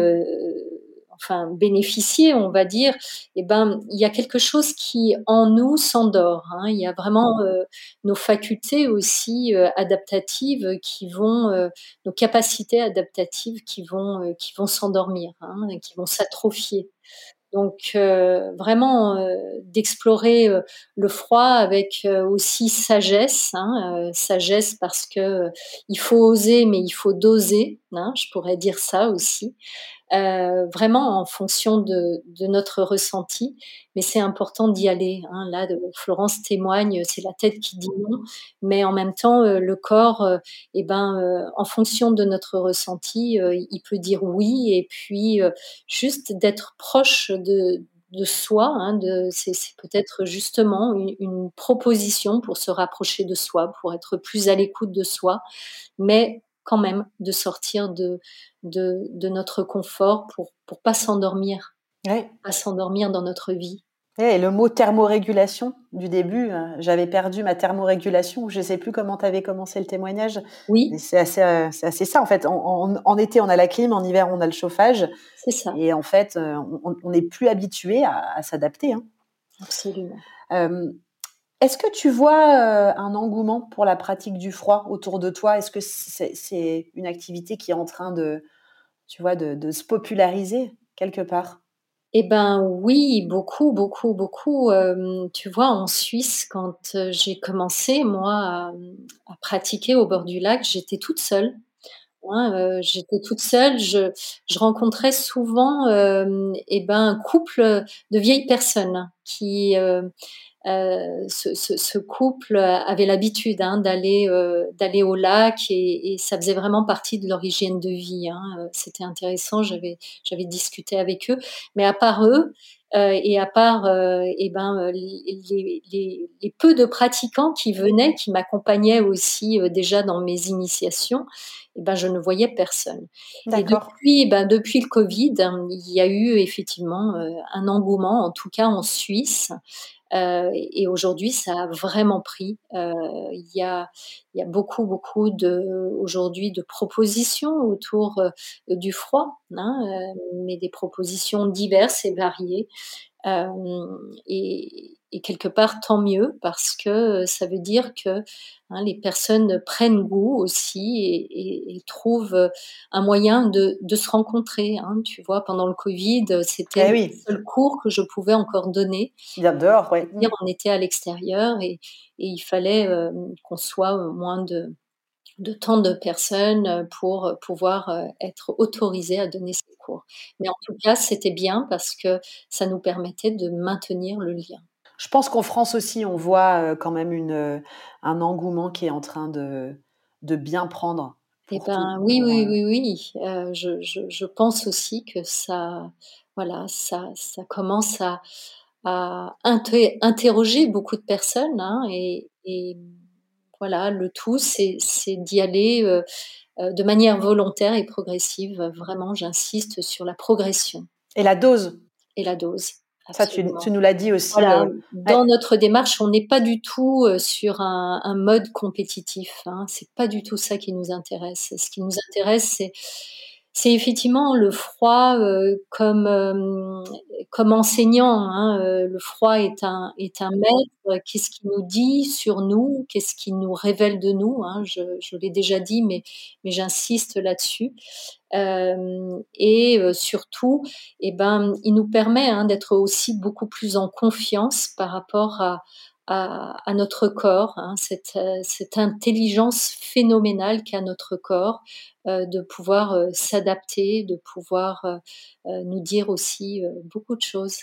enfin bénéficier, on va dire, eh ben il y a quelque chose qui en nous s'endort. Hein. Il y a vraiment euh, nos facultés aussi euh, adaptatives qui vont, euh, nos capacités adaptatives qui vont qui vont s'endormir, hein, qui vont s'atrophier. Donc vraiment d'explorer le froid avec aussi sagesse, hein, sagesse parce que il faut oser mais il faut doser, je pourrais dire ça aussi. Euh, vraiment en fonction de, notre ressenti. Mais c'est important d'y aller. Hein. Là, Florence témoigne, c'est la tête qui dit non, mais en même temps, euh, le corps, euh, eh ben, en fonction de notre ressenti, il peut dire oui. Et puis, juste d'être proche de, soi, hein, c'est, peut-être justement une, une, proposition pour se rapprocher de soi, pour être plus à l'écoute de soi, mais quand même de sortir de, de, notre confort pour pour pas s'endormir, pas s'endormir dans notre vie. Et le mot thermorégulation du début, euh, j'avais perdu ma thermorégulation. Je ne sais plus comment tu avais commencé le témoignage. Oui. C'est assez, euh, c'est assez ça en fait. En, été, on a la clim, en hiver, on a le chauffage. C'est ça. Et en fait, euh, on n'est plus habitué à, s'adapter. Hein. Absolument. Est-ce que tu vois euh, un engouement pour la pratique du froid autour de toi? Est-ce que c'est une activité qui est en train de, se populariser quelque part? Eh ben oui, beaucoup, beaucoup, beaucoup. Euh, tu vois, en Suisse, quand euh, j'ai commencé, moi, à, pratiquer au bord du lac, j'étais toute seule. J'étais toute seule. Je, rencontrais souvent, eh ben, un couple de vieilles personnes qui euh, ce, ce, ce, couple avait l'habitude hein, d'aller euh, d'aller au lac et, et, ça faisait vraiment partie de leur hygiène de vie. Hein. Euh, c'était intéressant, j'avais j'avais discuté avec eux, mais à part eux euh, et à part et eh ben les, les, les, peu de pratiquants qui venaient, qui m'accompagnaient aussi déjà dans mes initiations, eh ben je ne voyais personne. Et depuis, eh ben depuis le Covid, il y a eu effectivement un engouement, en tout cas en Suisse, euh, et aujourd'hui, ça a vraiment pris. Euh, il y a, il y a beaucoup, beaucoup de aujourd'hui de propositions autour euh, du froid, hein, mais des propositions diverses et variées. et, et, quelque part tant mieux parce que ça veut dire que hein, les personnes prennent goût aussi et, et, trouvent un moyen de, de se rencontrer. Hein. Tu vois, pendant le Covid, c'était eh le seul cours que je pouvais encore donner. Dehors, oui. On était à l'extérieur et, il fallait qu'on soit moins de de tant de personnes euh, pour euh, pouvoir euh, être autorisées à donner ces cours. Mais en tout cas, c'était bien parce que ça nous permettait de maintenir le lien. Je pense qu'en France aussi, on voit quand même une, un engouement qui est en train de, de bien prendre. Eh ben, oui, oui, oui, oui. je, je, pense aussi que ça, voilà, ça, ça commence à, à interroger beaucoup de personnes hein, et, et voilà, le tout, c'est d'y aller euh, euh, de manière volontaire et progressive. Vraiment, j'insiste sur la progression. Et la dose Et la dose. Ça, tu, nous l'as dit aussi. Euh, dans notre démarche, on n'est pas du tout sur un, mode compétitif. Hein. C'est pas du tout ça qui nous intéresse. Ce qui nous intéresse, c'est c'est effectivement le froid euh, comme euh, comme enseignant. Hein, euh, le froid est un est un maître. Qu'est-ce qu'il nous dit sur nous? Qu'est-ce qu'il nous révèle de nous? Hein, Je, l'ai déjà dit, mais mais j'insiste là-dessus. et surtout, eh ben, il nous permet hein, d'être aussi beaucoup plus en confiance par rapport à à, notre corps, hein, cette, cette, intelligence phénoménale qu'a notre corps, euh, de pouvoir euh, s'adapter, de pouvoir euh, nous dire aussi beaucoup de choses,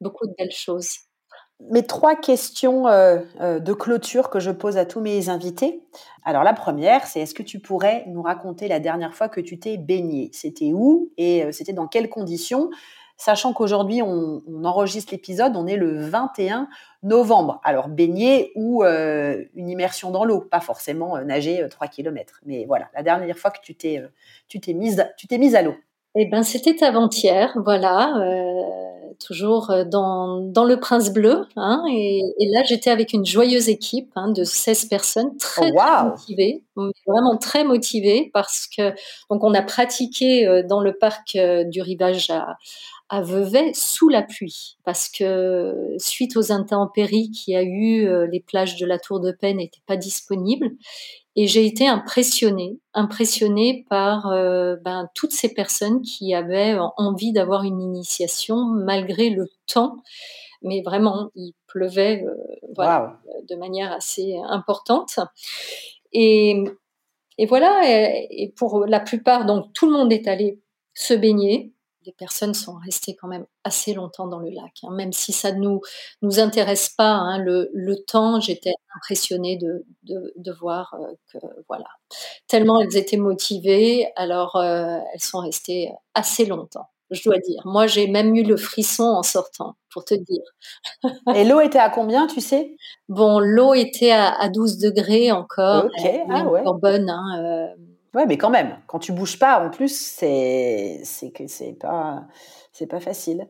beaucoup de belles choses. Mes trois questions de clôture que je pose à tous mes invités. Alors la première, c'est est-ce que tu pourrais nous raconter la dernière fois que tu t'es baigné? C'était où et c'était dans quelles conditions? Sachant qu'aujourd'hui, on, enregistre l'épisode, on est le 21 novembre. Alors, baigner ou euh, une immersion dans l'eau, pas forcément euh, nager 3 euh, km. Mais voilà, la dernière fois que tu t'es, mise, mise à l'eau. Eh ben, c'était avant-hier, voilà, toujours dans, dans le Prince Bleu. Hein, et, là, j'étais avec une joyeuse équipe hein, de 16 personnes, très, oh, motivées, vraiment très motivées, parce que donc on a pratiqué dans le parc du rivage à, à Vevey sous la pluie parce que suite aux intempéries qu'il y a eu, euh, les plages de la Tour de Paix n'étaient pas disponibles et j'ai été impressionnée, impressionnée par euh, ben, toutes ces personnes qui avaient envie d'avoir une initiation malgré le temps. Mais vraiment, il pleuvait euh, de manière assez importante. Et, et voilà, et pour la plupart, donc tout le monde est allé se baigner les personnes sont restées quand même assez longtemps dans le lac, hein. même si ça ne nous, nous intéresse pas. Hein, le, le, temps, j'étais impressionnée de, de, de voir euh, que, voilà, tellement elles étaient motivées, alors euh, elles sont restées assez longtemps, je dois dire. Moi, j'ai même eu le frisson en sortant, pour te dire. Et l'eau était à combien, tu sais? Bon, l'eau était à, à, 12 degrés encore, ok ah, ouais. encore bonne. Hein, euh, Ouais, mais quand même, quand tu bouges pas, en plus, c'est que c'est pas c'est pas facile.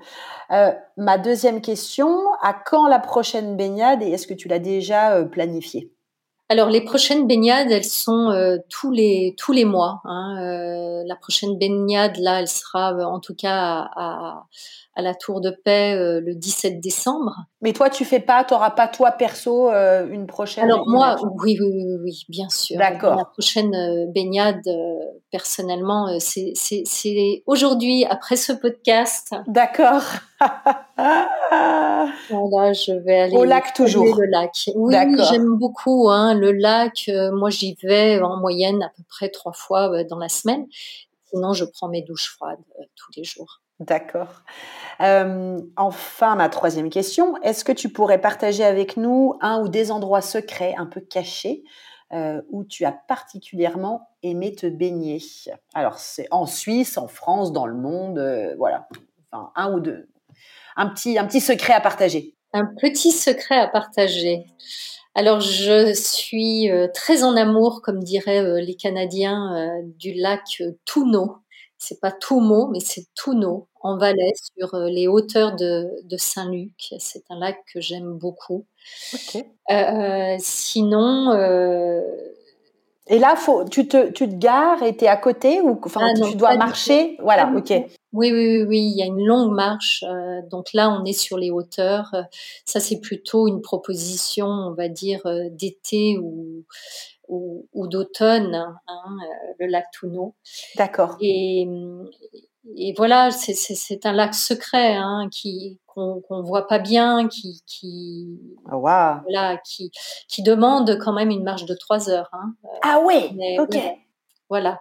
Euh, ma deuxième question à quand la prochaine baignade et est-ce que tu l'as déjà euh, planifiée? Alors les prochaines baignades, elles sont euh, tous les tous les mois. Hein. La prochaine baignade, là, elle sera en tout cas à la Tour de Paix euh, le 17 décembre. Mais toi, tu fais pas, tu n'auras pas toi perso euh, une prochaine Alors moi, oui, oui, oui, oui, bien sûr. D'accord. La prochaine euh, baignade, personnellement, c'est aujourd'hui, après ce podcast. D'accord. <laughs> voilà, je vais aller au lac toujours. Le lac. Oui, j'aime beaucoup hein, le lac. moi, j'y vais en moyenne à peu près trois fois dans la semaine. Sinon, je prends mes douches froides tous les jours. D'accord. Euh, enfin, ma troisième question, est-ce que tu pourrais partager avec nous un ou des endroits secrets, un peu cachés, euh, où tu as particulièrement aimé te baigner? Alors, c'est en Suisse, en France, dans le monde, euh, voilà. Enfin, un ou deux. Un petit, secret à partager. Un petit secret à partager. Alors, je suis très en amour, comme diraient les Canadiens, du lac Touno c'est pas tout mot, mais c'est Touno, en Valais, sur euh, les hauteurs de, Saint-Luc. C'est un lac que j'aime beaucoup. Euh, sinon. Euh, et là, faut, tu, te, tu te gares et tu es à côté ou enfin, ah tu dois marcher? Voilà, ok. Oui, oui, oui, il y a une longue marche. Euh, donc là, on est sur les hauteurs. Ça, c'est plutôt une proposition, on va dire, d'été ou, ou, d'automne, hein, le lac Touno. D'accord. Et, et voilà, c'est un lac secret hein, qui qu'on ne voit pas bien, qui qui, oh, wow. voilà, qui qui demande quand même une marche de trois heures. Hein. Ah ouais, ok. voilà.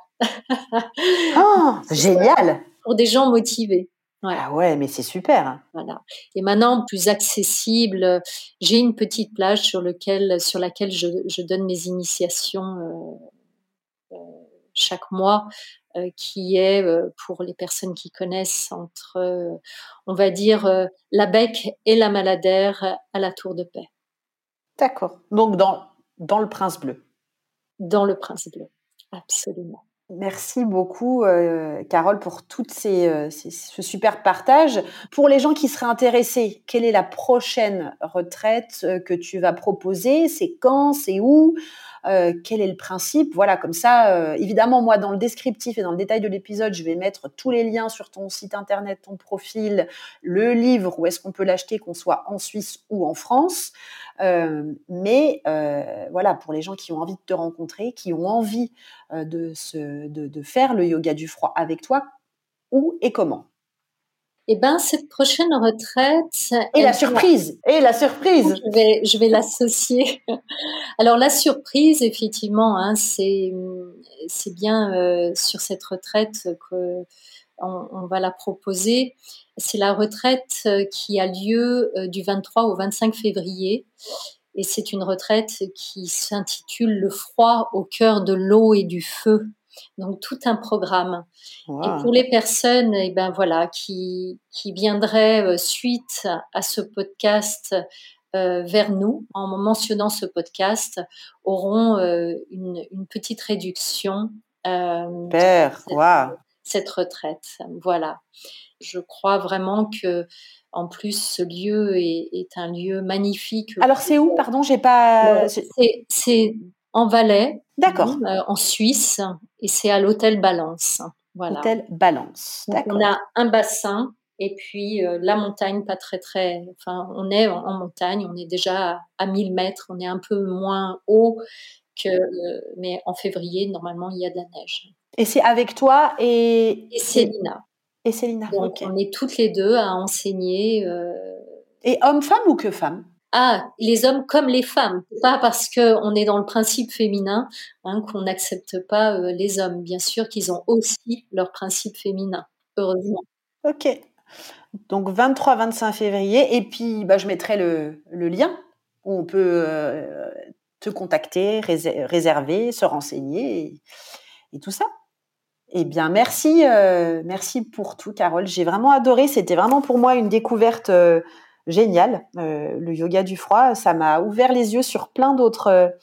oh, <laughs> génial pour des gens motivés. Ah ouais, mais c'est super. Voilà. Et maintenant, plus accessible, j'ai une petite plage sur, lequel, sur laquelle je, je donne mes initiations euh, euh, chaque mois, euh, qui est, euh, pour les personnes qui connaissent, entre, euh, on va dire, la Bec et la Maladère à la Tour de Paix. D'accord. Donc dans, dans le Prince Bleu. Dans le Prince Bleu, absolument. Merci beaucoup, euh, Carole, pour tout euh, ce super partage. Pour les gens qui seraient intéressés, quelle est la prochaine retraite euh, que tu vas proposer? C'est quand? C'est où? Quel est le principe Voilà, comme ça, évidemment, moi, dans le descriptif et dans le détail de l'épisode, je vais mettre tous les liens sur ton site internet, ton profil, le livre, où est-ce qu'on peut l'acheter, qu'on soit en Suisse ou en France. Euh, mais euh, voilà, pour les gens qui ont envie de te rencontrer, qui ont envie euh, de, se, de, faire le yoga du froid avec toi, où et comment? Eh ben, cette prochaine retraite. Et la surprise Et la surprise Je vais, je vais l'associer. Alors, la surprise, effectivement, hein, c'est, c'est bien sur cette retraite que on, va la proposer. C'est la retraite euh, qui a lieu euh, du 23 au 25 février. Et c'est une retraite qui s'intitule Le froid au cœur de l'eau et du feu. Donc tout un programme. Et pour les personnes, eh ben voilà, qui, qui viendraient euh, suite à ce podcast vers nous, en mentionnant ce podcast, auront une, petite réduction. Père, cette retraite. Voilà. Je crois vraiment que en plus, ce lieu est, un lieu magnifique. Alors, c'est où? Pardon, j'ai pas. C'est en Valais. D'accord. Euh, en Suisse, et c'est à l'hôtel Balance. Voilà. Hôtel Balance. D'accord. On a un bassin et puis euh, la montagne, pas très très. Enfin, on est en, montagne, on est déjà à, 1000 mètres, on est un peu moins haut que. Euh, mais en février, normalement, il y a de la neige. Et c'est avec toi et... Et Célina. Et Célina. Donc on est toutes les deux à enseigner. Et homme-femme ou que femme ah, les hommes comme les femmes. Pas parce qu'on est dans le principe féminin hein, qu'on n'accepte pas euh, les hommes. Bien sûr qu'ils ont aussi leur principe féminin, heureusement. Ok. Donc 23-25 février. Et puis, bah, je mettrai le, lien où on peut euh, te contacter, réserver, se renseigner et tout ça. Eh bien, merci, euh, merci pour tout, Carole. J'ai vraiment adoré. C'était vraiment pour moi une découverte géniale. Euh, le yoga du froid, ça m'a ouvert les yeux sur plein d'autres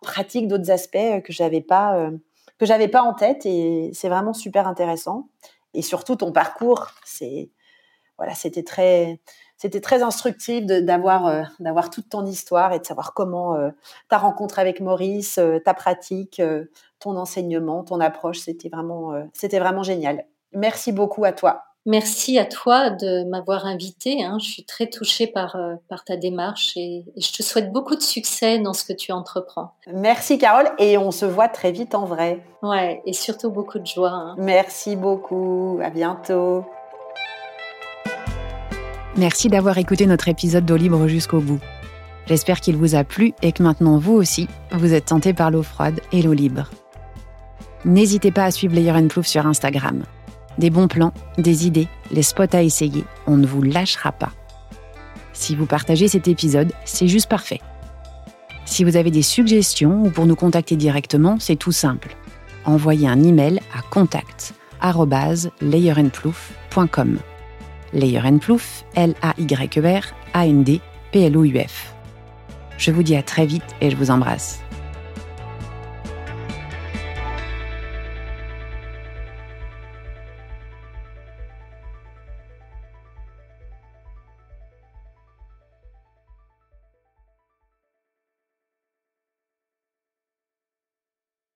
pratiques, d'autres aspects que j'avais pas, que j'avais pas en tête. Et c'est vraiment super intéressant. Et surtout ton parcours, c'est voilà, c'était très, c'était très instructif d'avoir d'avoir toute ton histoire et de savoir comment ta rencontre avec Maurice, ta pratique, ton enseignement, ton approche. C'était vraiment, euh, c'était vraiment génial. Merci beaucoup à toi. Merci à toi de m'avoir invité. Hein. Je suis très touchée par, euh, par ta démarche et, je te souhaite beaucoup de succès dans ce que tu entreprends. Merci Carole et on se voit très vite en vrai. Ouais, et surtout beaucoup de joie. Hein. Merci beaucoup. À bientôt. Merci d'avoir écouté notre épisode d'eau libre jusqu'au bout. J'espère qu'il vous a plu et que maintenant vous aussi, vous êtes tenté par l'eau froide et l'eau libre. N'hésitez pas à suivre Layer Plouf sur Instagram. Des bons plans, des idées, les spots à essayer, on ne vous lâchera pas. Si vous partagez cet épisode, c'est juste parfait. Si vous avez des suggestions ou pour nous contacter directement, c'est tout simple. Envoyez un email à contact layerandplouf.com. Layer Plouf, L-A-Y-E-R, A-N-D, P-L-O-U-F. Je vous dis à très vite et je vous embrasse.